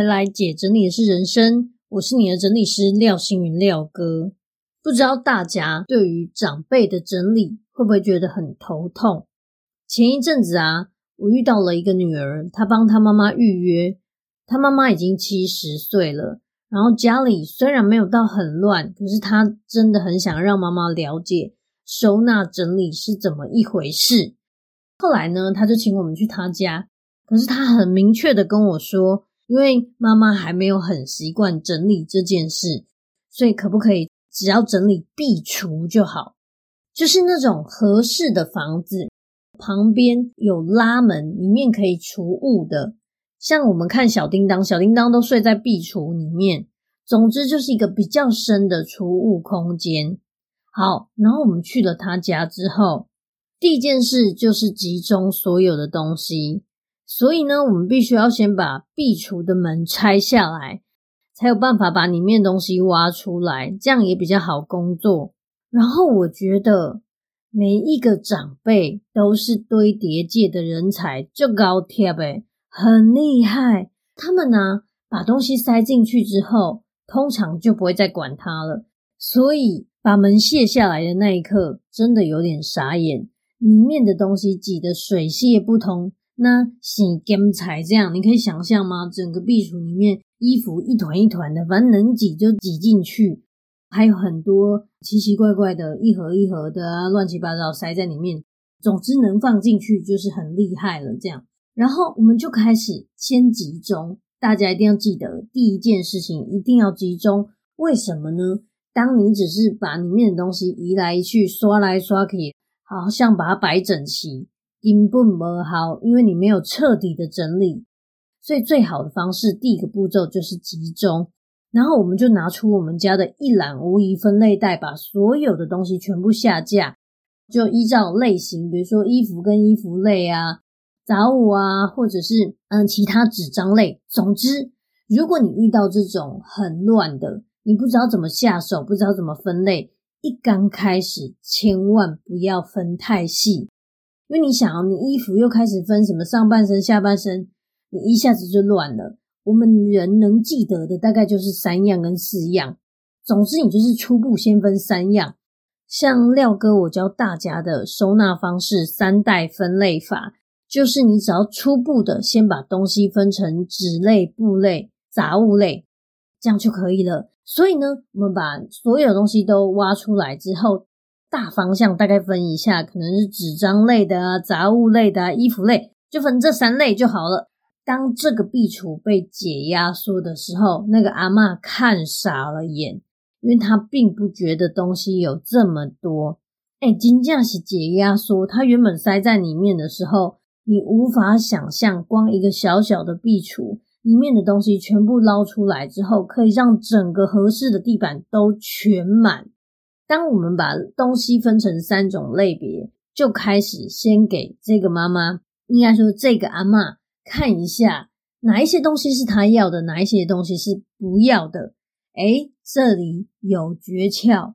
回来，姐整理的是人生，我是你的整理师廖星云廖哥。不知道大家对于长辈的整理会不会觉得很头痛？前一阵子啊，我遇到了一个女儿，她帮她妈妈预约，她妈妈已经七十岁了，然后家里虽然没有到很乱，可是她真的很想让妈妈了解收纳整理是怎么一回事。后来呢，她就请我们去她家，可是她很明确的跟我说。因为妈妈还没有很习惯整理这件事，所以可不可以只要整理壁橱就好？就是那种合适的房子，旁边有拉门，里面可以储物的。像我们看小叮当，小叮当都睡在壁橱里面。总之就是一个比较深的储物空间。好，然后我们去了他家之后，第一件事就是集中所有的东西。所以呢，我们必须要先把壁橱的门拆下来，才有办法把里面东西挖出来，这样也比较好工作。然后我觉得每一个长辈都是堆叠界的人才，就高贴诶，很厉害。他们呢，把东西塞进去之后，通常就不会再管它了。所以把门卸下来的那一刻，真的有点傻眼，里面的东西挤得水泄不通。那洗干柴这样，你可以想象吗？整个壁橱里面衣服一团一团的，反正能挤就挤进去，还有很多奇奇怪怪的一盒一盒的啊，乱七八糟塞在里面。总之能放进去就是很厉害了。这样，然后我们就开始先集中，大家一定要记得第一件事情一定要集中。为什么呢？当你只是把里面的东西移来移去，刷来刷去，好像把它摆整齐。根本不好，因为你没有彻底的整理，所以最好的方式，第一个步骤就是集中。然后我们就拿出我们家的一览无遗分类袋，把所有的东西全部下架，就依照类型，比如说衣服跟衣服类啊，杂物啊，或者是嗯其他纸张类。总之，如果你遇到这种很乱的，你不知道怎么下手，不知道怎么分类，一刚开始千万不要分太细。因为你想啊，你衣服又开始分什么上半身、下半身，你一下子就乱了。我们人能记得的大概就是三样跟四样。总之，你就是初步先分三样。像廖哥我教大家的收纳方式三代分类法，就是你只要初步的先把东西分成纸类、布类、杂物类，这样就可以了。所以呢，我们把所有东西都挖出来之后。大方向大概分一下，可能是纸张类的啊、杂物类的啊、衣服类，就分这三类就好了。当这个壁橱被解压缩的时候，那个阿嬷看傻了眼，因为她并不觉得东西有这么多。哎，金价是解压缩，它原本塞在里面的时候，你无法想象，光一个小小的壁橱里面的东西全部捞出来之后，可以让整个合适的地板都全满。当我们把东西分成三种类别，就开始先给这个妈妈，应该说这个阿嬷看一下哪一些东西是她要的，哪一些东西是不要的。诶，这里有诀窍，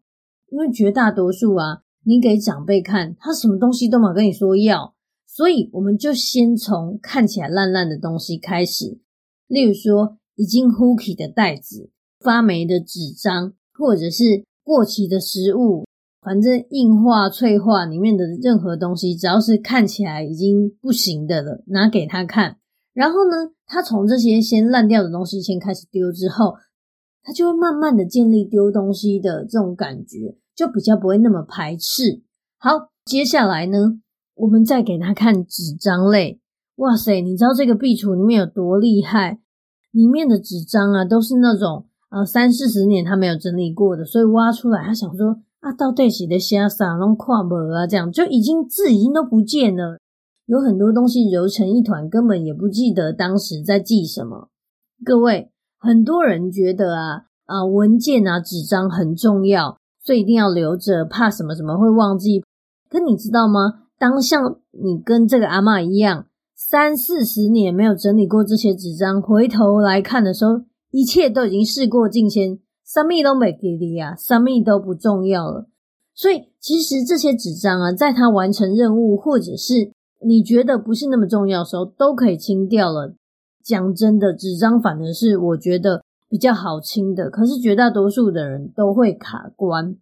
因为绝大多数啊，你给长辈看，他什么东西都没跟你说要，所以我们就先从看起来烂烂的东西开始，例如说已经糊起的袋子、发霉的纸张，或者是。过期的食物，反正硬化、脆化里面的任何东西，只要是看起来已经不行的了，拿给他看。然后呢，他从这些先烂掉的东西先开始丢之后，他就会慢慢的建立丢东西的这种感觉，就比较不会那么排斥。好，接下来呢，我们再给他看纸张类。哇塞，你知道这个壁橱里面有多厉害？里面的纸张啊，都是那种。呃，三四十年他没有整理过的，所以挖出来，他想说啊，到底是在写啥，拢看无啊，这样就已经字已经都不见了，有很多东西揉成一团，根本也不记得当时在记什么。各位，很多人觉得啊啊文件啊纸张很重要，所以一定要留着，怕什么什么会忘记。可你知道吗？当像你跟这个阿嬷一样，三四十年没有整理过这些纸张，回头来看的时候，一切都已经事过境迁，什么都没给你啊，什么都不重要了。所以其实这些纸张啊，在他完成任务或者是你觉得不是那么重要的时候，都可以清掉了。讲真的，纸张反而是我觉得比较好清的，可是绝大多数的人都会卡关。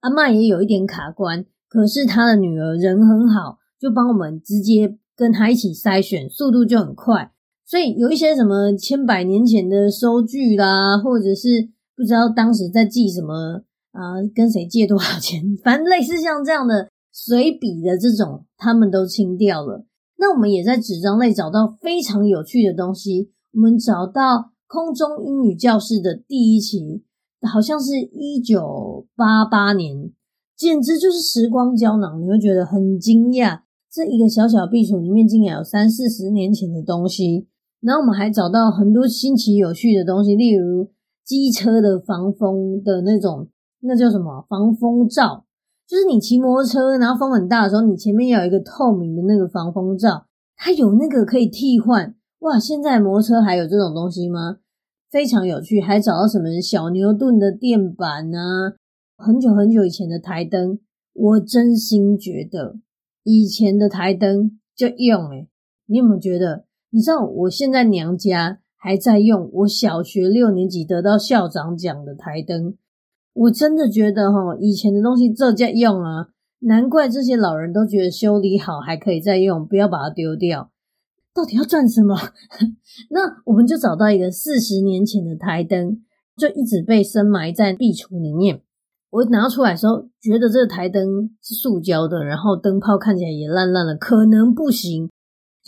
阿嬷也有一点卡关。可是他的女儿人很好，就帮我们直接跟他一起筛选，速度就很快。所以有一些什么千百年前的收据啦，或者是不知道当时在记什么啊，跟谁借多少钱，反正类似像这样的随笔的这种，他们都清掉了。那我们也在纸张内找到非常有趣的东西。我们找到空中英语教室的第一期，好像是一九八八年。简直就是时光胶囊，你会觉得很惊讶，这一个小小壁橱里面竟然有三四十年前的东西。然后我们还找到很多新奇有趣的东西，例如机车的防风的那种，那叫什么防风罩？就是你骑摩托车，然后风很大的时候，你前面有一个透明的那个防风罩，它有那个可以替换。哇，现在摩托车还有这种东西吗？非常有趣，还找到什么小牛顿的垫板啊？很久很久以前的台灯，我真心觉得以前的台灯就用诶，你有没有觉得？你知道我现在娘家还在用我小学六年级得到校长奖的台灯，我真的觉得哈，以前的东西这叫用啊，难怪这些老人都觉得修理好还可以再用，不要把它丢掉。到底要赚什么？那我们就找到一个四十年前的台灯，就一直被深埋在壁橱里面。我拿出来的时候，觉得这个台灯是塑胶的，然后灯泡看起来也烂烂的，可能不行。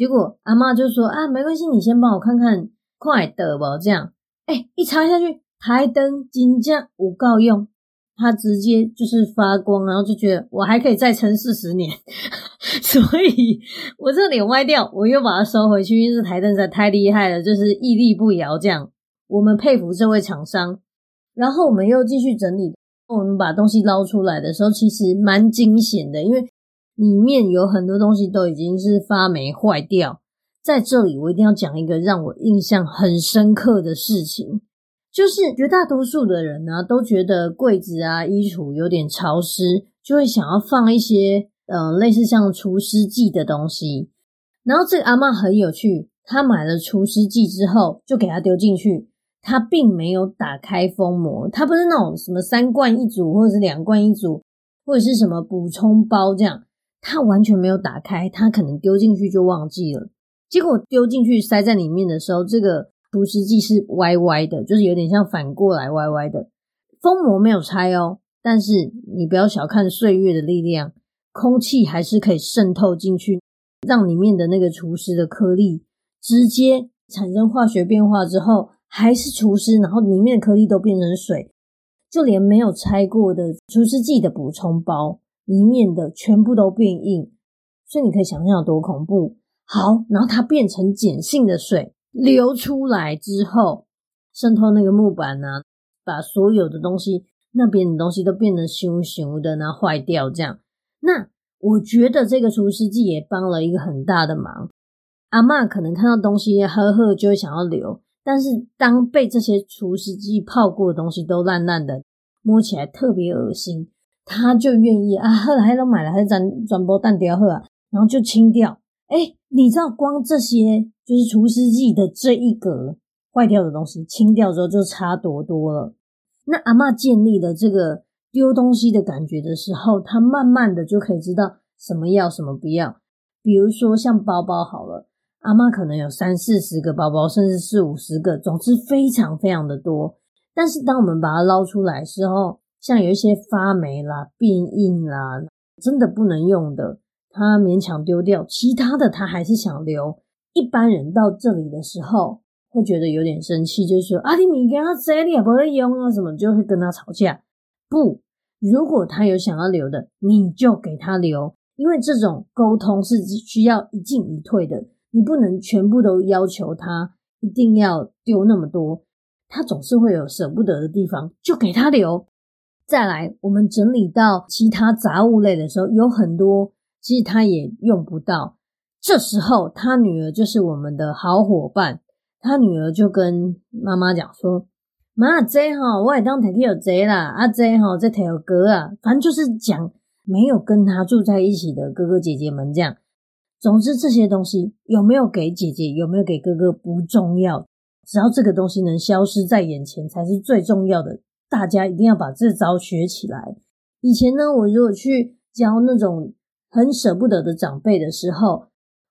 结果阿嬷就说：“啊，没关系，你先帮我看看快的吧。”这样，哎，一插下去，台灯真的有够用，它直接就是发光，然后就觉得我还可以再撑四十年。所以我这脸歪掉，我又把它收回去，因为这台灯实在太厉害了，就是屹立不摇。这样，我们佩服这位厂商。然后我们又继续整理。我们把东西捞出来的时候，其实蛮惊险的，因为里面有很多东西都已经是发霉坏掉。在这里，我一定要讲一个让我印象很深刻的事情，就是绝大多数的人呢、都觉得柜子啊、衣橱有点潮湿，就会想要放一些呃类似像除湿剂的东西。然后这个阿嬷很有趣，她买了除湿剂之后，就给它丢进去。它并没有打开封膜，它不是那种什么三罐一组，或者是两罐一组，或者是什么补充包这样，它完全没有打开，它可能丢进去就忘记了。结果丢进去塞在里面的时候，这个除湿剂是歪歪的，就是有点像反过来歪歪的。封膜没有拆哦，但是你不要小看岁月的力量，空气还是可以渗透进去，让里面的那个除湿的颗粒直接产生化学变化之后。还是除湿，然后里面的颗粒都变成水，就连没有拆过的除湿剂的补充包一面的全部都变硬，所以你可以想象有多恐怖。好，然后它变成碱性的水流出来之后，渗透那个木板啊，把所有的东西那边的东西都变得咻咻的，然后坏掉这样。那我觉得这个除湿剂也帮了一个很大的忙。阿嬷可能看到东西呵呵就会想要留。但是当被这些除湿剂泡过的东西都烂烂的，摸起来特别恶心，他就愿意啊，后来都买了，还是转转播淡掉后啊，然后就清掉。哎，你知道光这些就是除湿剂的这一格坏掉的东西清掉之后就差多多了。那阿嬷建立了这个丢东西的感觉的时候，他慢慢的就可以知道什么要什么不要。比如说像包包好了。阿嬷可能有三四十个包包，甚至四五十个，总之非常非常的多。但是当我们把它捞出来之后，像有一些发霉啦、变硬啦，真的不能用的，他勉强丢掉；其他的他还是想留。一般人到这里的时候，会觉得有点生气，就是说：“啊，你物件啊，这你也不会用啊，什么就会跟他吵架。”不，如果他有想要留的，你就给他留，因为这种沟通是需要一进一退的。你不能全部都要求他一定要丢那么多，他总是会有舍不得的地方，就给他留。再来，我们整理到其他杂物类的时候，有很多其实他也用不到。这时候，他女儿就是我们的好伙伴。他女儿就跟妈妈讲说：“妈，这哈，我也当提起有这啦，啊，这哈，这提有哥啊，反正就是讲没有跟他住在一起的哥哥姐姐们这样。总之，这些东西有没有给姐姐，有没有给哥哥不重要，只要这个东西能消失在眼前才是最重要的。大家一定要把这招学起来。以前呢，我如果去教那种很舍不得的长辈的时候。”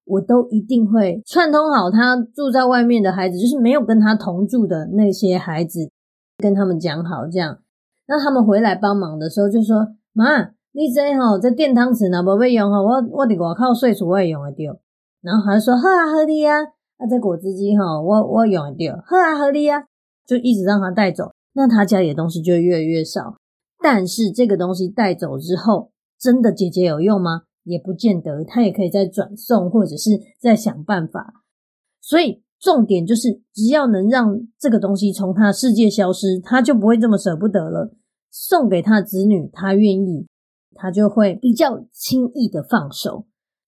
我都一定会串通好他住在外面的孩子，就是没有跟他同住的那些孩子，跟他们讲好这样。那他们回来帮忙的时候，就说：“妈，你这吼这电汤匙呢，不会用哈，我我伫外靠睡厝我也用得到。”然后他就说：“喝啊，好哩啊，啊这果汁机哈，我我用得到，喝啊，好哩啊。”就一直让他带走，那他家里的东西就越来越少。但是这个东西带走之后，真的姐姐有用吗？也不见得，他也可以再转送，或者是再想办法。所以重点就是，只要能让这个东西从他的世界消失，他就不会这么舍不得了。送给他子女，他愿意，他就会比较轻易的放手。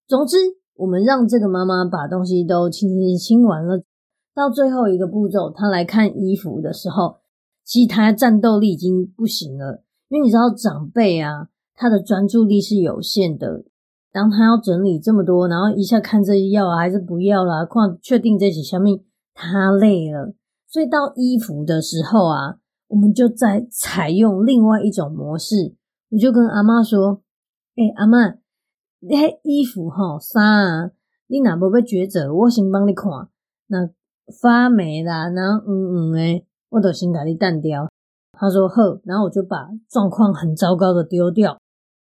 总之，我们让这个妈妈把东西都清清清完了，到最后一个步骤，他来看衣服的时候，其实他战斗力已经不行了，因为你知道长辈啊，他的专注力是有限的。当他要整理这么多，然后一下看这要还是不要啦，况确定这几下面，他累了。所以到衣服的时候啊，我们就再采用另外一种模式。我就跟阿妈说：“诶、欸、阿妈，你迄衣服吼衫啊，你哪无要抉择，我先帮你看。那发霉啦，然后嗯嗯诶，我都先给你淡掉。”他说：“好。”然后我就把状况很糟糕的丢掉。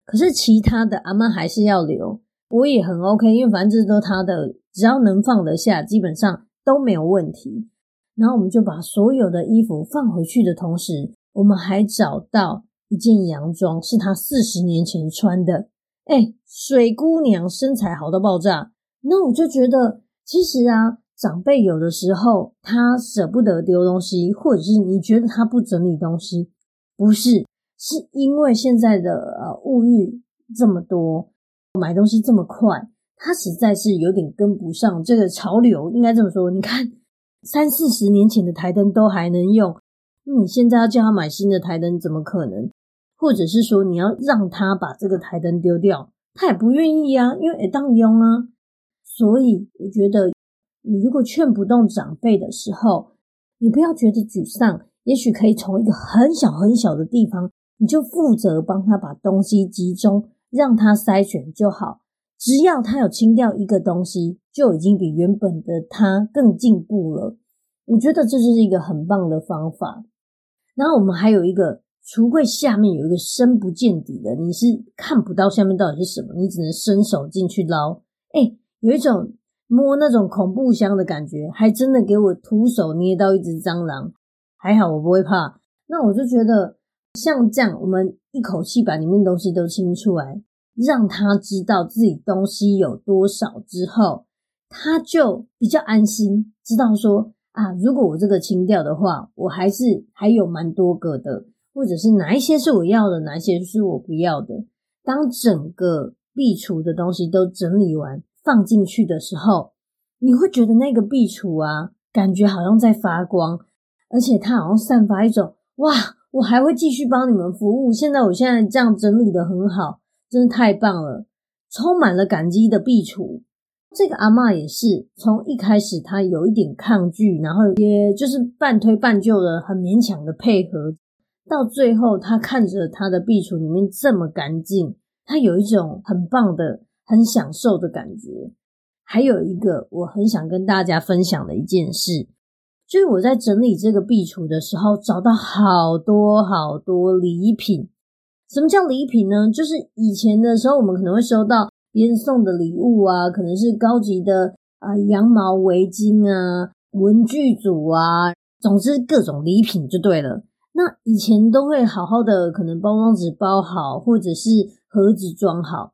可是其他的阿妈还是要留，我也很 OK，因为反正这都他的，只要能放得下，基本上都没有问题。然后我们就把所有的衣服放回去的同时，我们还找到一件洋装，是他四十年前穿的。哎，水姑娘身材好到爆炸。那我就觉得，其实啊，长辈有的时候他舍不得丢东西，或者是你觉得他不整理东西，不是。是因为现在的呃物欲这么多，买东西这么快，他实在是有点跟不上这个潮流。应该这么说，你看三四十年前的台灯都还能用，那你现在要叫他买新的台灯，怎么可能？或者是说你要让他把这个台灯丢掉，他也不愿意啊，因为也当用啊。所以我觉得，你如果劝不动长辈的时候，你不要觉得沮丧，也许可以从一个很小很小的地方。你就负责帮他把东西集中，让他筛选就好。只要他有清掉一个东西，就已经比原本的他更进步了。我觉得这就是一个很棒的方法。然后我们还有一个橱柜下面有一个深不见底的，你是看不到下面到底是什么，你只能伸手进去捞。诶，有一种摸那种恐怖箱的感觉，还真的给我徒手捏到一只蟑螂，还好我不会怕。那我就觉得。像这样，我们一口气把里面东西都清出来，让他知道自己东西有多少之后，他就比较安心，知道说啊，如果我这个清掉的话，我还是还有蛮多个的，或者是哪一些是我要的，哪一些是我不要的。当整个壁橱的东西都整理完，放进去的时候，你会觉得那个壁橱啊，感觉好像在发光，而且它好像散发一种哇。我还会继续帮你们服务。现在我现在这样整理的很好，真的太棒了，充满了感激的壁橱。这个阿嬷也是从一开始她有一点抗拒，然后也就是半推半就的，很勉强的配合，到最后她看着她的壁橱里面这么干净，她有一种很棒的、很享受的感觉。还有一个我很想跟大家分享的一件事。就是我在整理这个壁橱的时候，找到好多好多礼品。什么叫礼品呢？就是以前的时候，我们可能会收到别人送的礼物啊，可能是高级的啊羊毛围巾啊、文具组啊，总之各种礼品就对了。那以前都会好好的，可能包装纸包好，或者是盒子装好。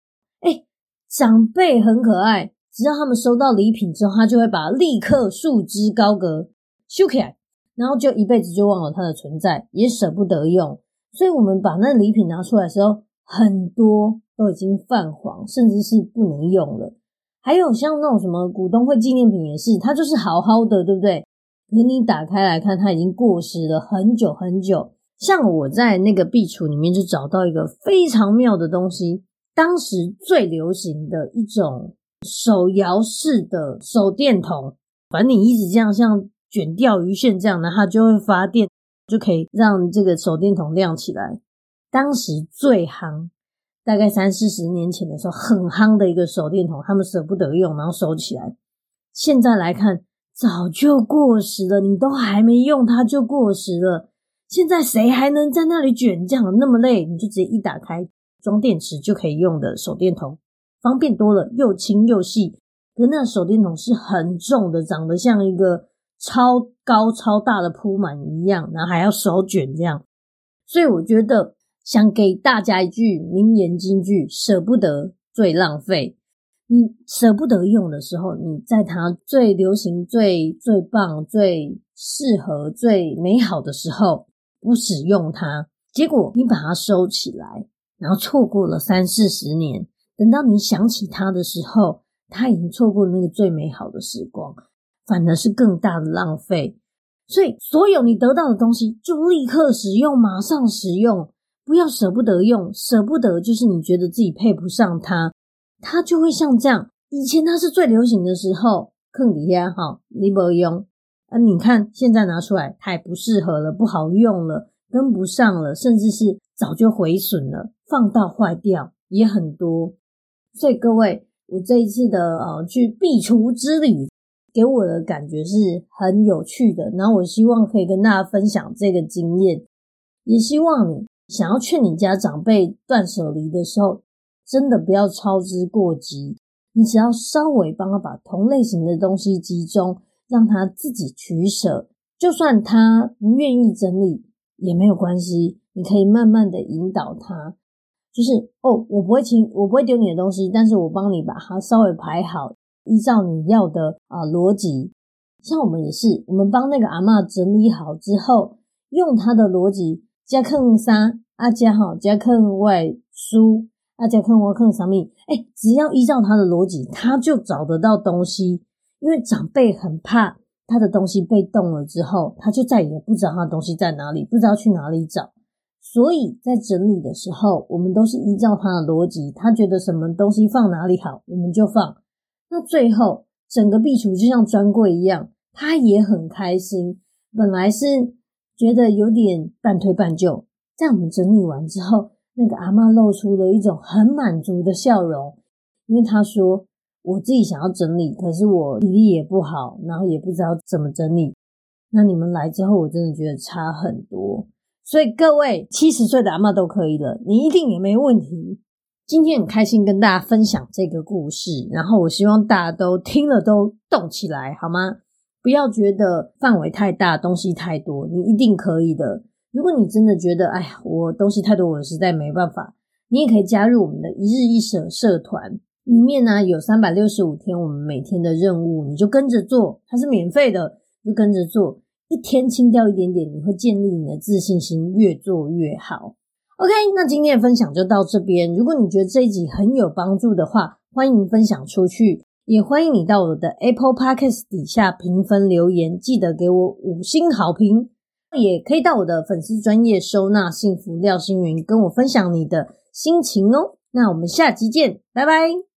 长辈很可爱，只要他们收到礼品之后，他就会把立刻束之高阁。修起来，然后就一辈子就忘了它的存在，也舍不得用。所以我们把那礼品拿出来的时候，很多都已经泛黄，甚至是不能用了。还有像那种什么股东会纪念品也是，它就是好好的，对不对？可你打开来看，它已经过时了很久很久。像我在那个壁橱里面就找到一个非常妙的东西，当时最流行的一种手摇式的手电筒，反正你一直这样像卷钓鱼线这样的，它就会发电，就可以让这个手电筒亮起来。当时最夯。大概三四十年前的时候，很夯的一个手电筒，他们舍不得用，然后收起来。现在来看，早就过时了，你都还没用它就过时了。现在谁还能在那里卷这样那么累？你就直接一打开，装电池就可以用的手电筒，方便多了，又轻又细。可那手电筒是很重的，长得像一个超高超大的铺满一样，然后还要手卷这样。所以我觉得。想给大家一句名言金句：舍不得最浪费。你舍不得用的时候，你在它最流行、最最棒、最适合、最美好的时候不使用它，结果你把它收起来，然后错过了三四十年，等到你想起它的时候，它已经错过那个最美好的时光，反而是更大的浪费。所以，所有你得到的东西，就立刻使用，马上使用。不要舍不得用，舍不得就是你觉得自己配不上它，它就会像这样。以前它是最流行的时候，坑底下哈，你不用啊。你看现在拿出来，它也不适合了，不好用了，跟不上了，甚至是早就毁损了，放到坏掉也很多。所以各位，我这一次的呃去壁橱之旅，给我的感觉是很有趣的。然后我希望可以跟大家分享这个经验，也希望你。想要劝你家长辈断舍离的时候，真的不要操之过急。你只要稍微帮他把同类型的东西集中，让他自己取舍。就算他不愿意整理也没有关系，你可以慢慢的引导他。就是哦，我不会清，我不会丢你的东西，但是我帮你把它稍微排好，依照你要的啊逻辑。像我们也是，我们帮那个阿嬷整理好之后，用他的逻辑。加坑三阿加好，加坑外书阿加坑我坑上面，哎，只要依照他的逻辑，他就找得到东西。因为长辈很怕他的东西被动了之后，他就再也不知道他的东西在哪里，不知道去哪里找。所以在整理的时候，我们都是依照他的逻辑，他觉得什么东西放哪里好，我们就放。那最后整个壁橱就像专柜一样，他也很开心。本来是。觉得有点半推半就，在我们整理完之后，那个阿嬷露出了一种很满足的笑容，因为她说：“我自己想要整理，可是我体力也不好，然后也不知道怎么整理。那你们来之后，我真的觉得差很多。所以各位七十岁的阿嬷都可以了，你一定也没问题。今天很开心跟大家分享这个故事，然后我希望大家都听了都动起来，好吗？”不要觉得范围太大，东西太多，你一定可以的。如果你真的觉得，哎呀，我东西太多，我实在没办法，你也可以加入我们的一日一舍社团，里面呢有三百六十五天我们每天的任务，你就跟着做，它是免费的，就跟着做，一天清掉一点点，你会建立你的自信心，越做越好。OK，那今天的分享就到这边。如果你觉得这一集很有帮助的话，欢迎分享出去。也欢迎你到我的 Apple Podcast 底下评分留言，记得给我五星好评。也可以到我的粉丝专业收纳幸福廖星云，跟我分享你的心情哦。那我们下集见，拜拜。